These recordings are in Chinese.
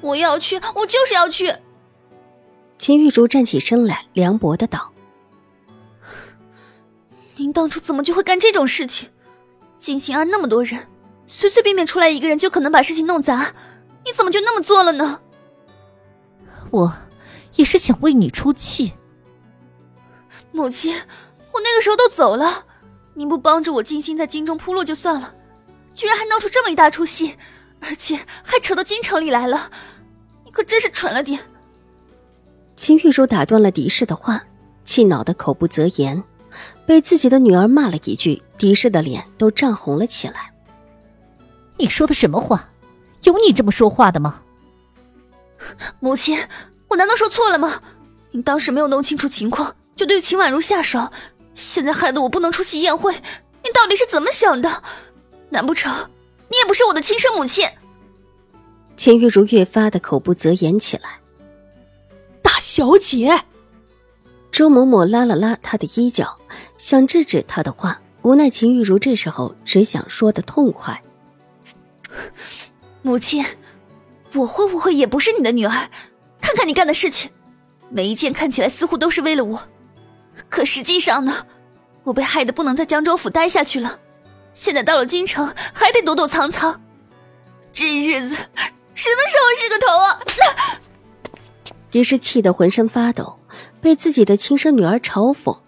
我要去，我就是要去。秦玉竹站起身来，凉薄的道：“您当初怎么就会干这种事情？金星安那么多人，随随便便出来一个人就可能把事情弄砸，你怎么就那么做了呢？”我也是想为你出气。母亲，我那个时候都走了，您不帮着我金星在京中铺路就算了，居然还闹出这么一大出戏。而且还扯到京城里来了，你可真是蠢了点。秦玉茹打断了狄氏的话，气恼的口不择言，被自己的女儿骂了一句，狄氏的脸都涨红了起来。你说的什么话？有你这么说话的吗？母亲，我难道说错了吗？您当时没有弄清楚情况，就对秦婉如下手，现在害得我不能出席宴会，您到底是怎么想的？难不成？你也不是我的亲生母亲。秦玉茹越发的口不择言起来。大小姐，周嬷嬷拉了拉她的衣角，想制止她的话，无奈秦玉茹这时候只想说的痛快。母亲，我会不会也不是你的女儿？看看你干的事情，每一件看起来似乎都是为了我，可实际上呢，我被害得不能在江州府待下去了。现在到了京城，还得躲躲藏藏，这日子什么时候是个头啊？狄氏气得浑身发抖，被自己的亲生女儿嘲讽，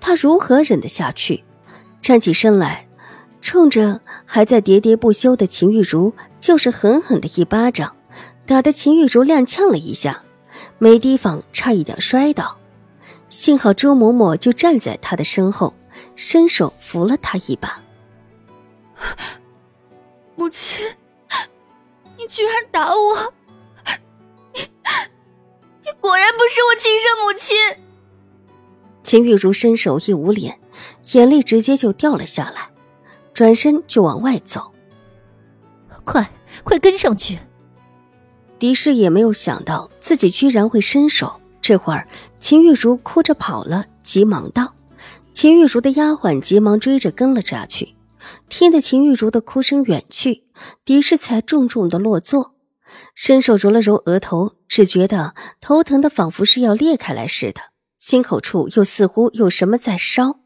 她如何忍得下去？站起身来，冲着还在喋喋不休的秦玉茹就是狠狠的一巴掌，打得秦玉茹踉跄了一下，没提防，差一点摔倒。幸好周嬷嬷就站在她的身后，伸手扶了她一把。母亲，你居然打我！你，你果然不是我亲生母亲。秦玉茹伸手一捂脸，眼泪直接就掉了下来，转身就往外走。快，快跟上去！狄氏也没有想到自己居然会伸手。这会儿，秦玉茹哭着跑了，急忙道：“秦玉茹的丫鬟急忙追着跟了下去。”听得秦玉茹的哭声远去，狄氏才重重的落座，伸手揉了揉额头，只觉得头疼的仿佛是要裂开来似的，心口处又似乎有什么在烧，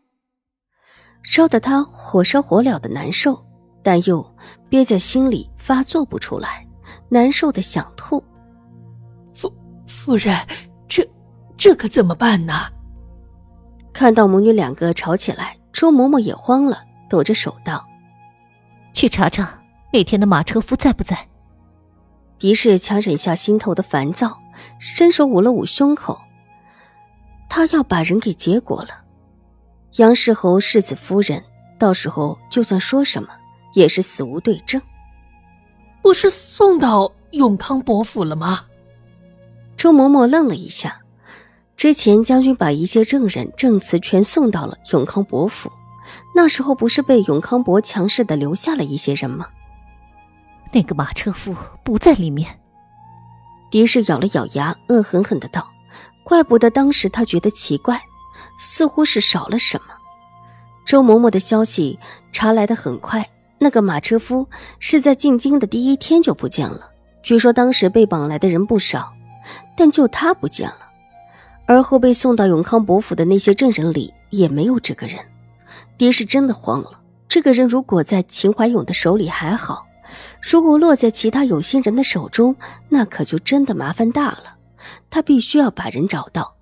烧得他火烧火燎的难受，但又憋在心里发作不出来，难受的想吐。夫夫人，这这可怎么办呢？看到母女两个吵起来，周嬷嬷也慌了。抖着手道：“去查查那天的马车夫在不在。”狄氏强忍下心头的烦躁，伸手捂了捂胸口。他要把人给结果了。杨世侯世子夫人，到时候就算说什么，也是死无对证。不是送到永康伯府了吗？周嬷嬷愣了一下。之前将军把一些证人证词全送到了永康伯府。那时候不是被永康伯强势的留下了一些人吗？那个马车夫不在里面。狄氏咬了咬牙，恶狠狠的道：“怪不得当时他觉得奇怪，似乎是少了什么。”周嬷嬷的消息查来的很快，那个马车夫是在进京的第一天就不见了。据说当时被绑来的人不少，但就他不见了。而后被送到永康伯府的那些证人里也没有这个人。爹是真的慌了。这个人如果在秦怀勇的手里还好，如果落在其他有心人的手中，那可就真的麻烦大了。他必须要把人找到。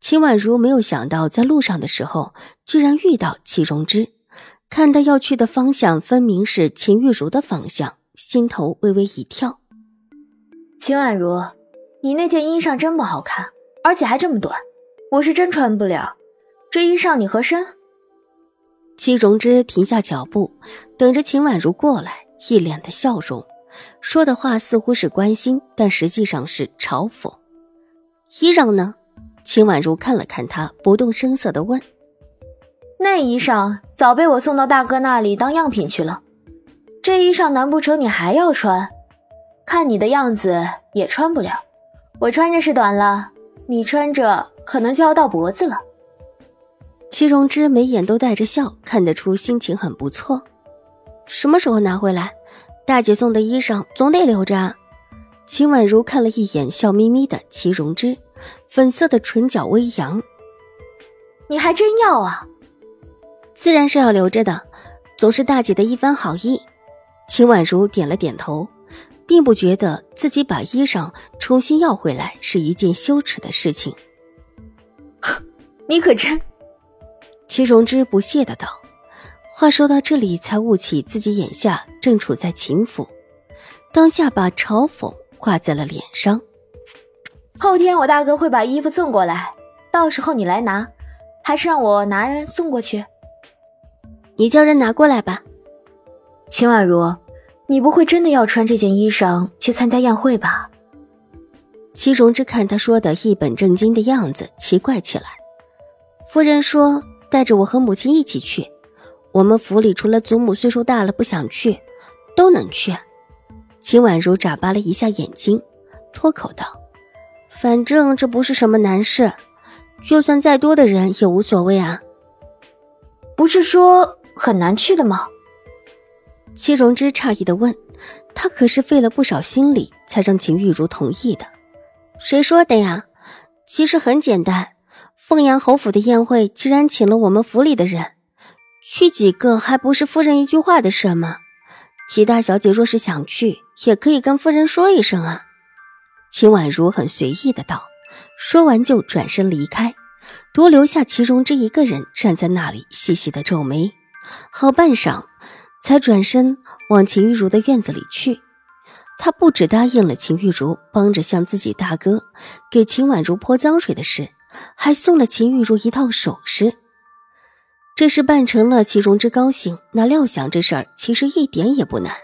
秦婉如没有想到，在路上的时候居然遇到齐荣之，看他要去的方向分明是秦玉茹的方向，心头微微一跳。秦婉如，你那件衣裳真不好看，而且还这么短，我是真穿不了。这衣裳你合身？戚荣之停下脚步，等着秦婉如过来，一脸的笑容，说的话似乎是关心，但实际上是嘲讽。衣裳呢？秦婉如看了看他，不动声色的问：“那衣裳早被我送到大哥那里当样品去了。这衣裳难不成你还要穿？看你的样子也穿不了。我穿着是短了，你穿着可能就要到脖子了。”齐荣之眉眼都带着笑，看得出心情很不错。什么时候拿回来？大姐送的衣裳总得留着。秦婉如看了一眼笑眯眯的齐荣之，粉色的唇角微扬。你还真要啊？自然是要留着的，总是大姐的一番好意。秦婉如点了点头，并不觉得自己把衣裳重新要回来是一件羞耻的事情。你可真……齐荣之不屑的道。话说到这里，才悟起自己眼下正处在秦府，当下把嘲讽挂在了脸上。后天我大哥会把衣服送过来，到时候你来拿，还是让我拿人送过去？你叫人拿过来吧。秦婉如，你不会真的要穿这件衣裳去参加宴会吧？齐荣之看他说的一本正经的样子，奇怪起来。夫人说带着我和母亲一起去。我们府里除了祖母岁数大了不想去，都能去。秦婉如眨巴了一下眼睛，脱口道：“反正这不是什么难事，就算再多的人也无所谓啊。”不是说很难去的吗？戚荣之诧异的问：“他可是费了不少心力才让秦玉茹同意的，谁说的呀？其实很简单，凤阳侯府的宴会既然请了我们府里的人。”去几个还不是夫人一句话的事吗？齐大小姐若是想去，也可以跟夫人说一声啊。秦婉如很随意的道，说完就转身离开，独留下齐荣之一个人站在那里，细细的皱眉。好半晌，才转身往秦玉茹的院子里去。他不只答应了秦玉茹帮着向自己大哥给秦婉如泼脏水的事，还送了秦玉茹一套首饰。这事办成了，齐荣之高兴。哪料想这事儿其实一点也不难，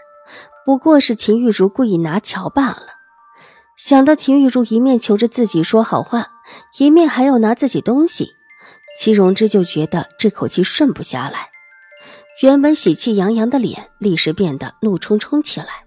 不过是秦玉茹故意拿巧罢了。想到秦玉茹一面求着自己说好话，一面还要拿自己东西，齐荣之就觉得这口气顺不下来。原本喜气洋洋的脸，立时变得怒冲冲起来。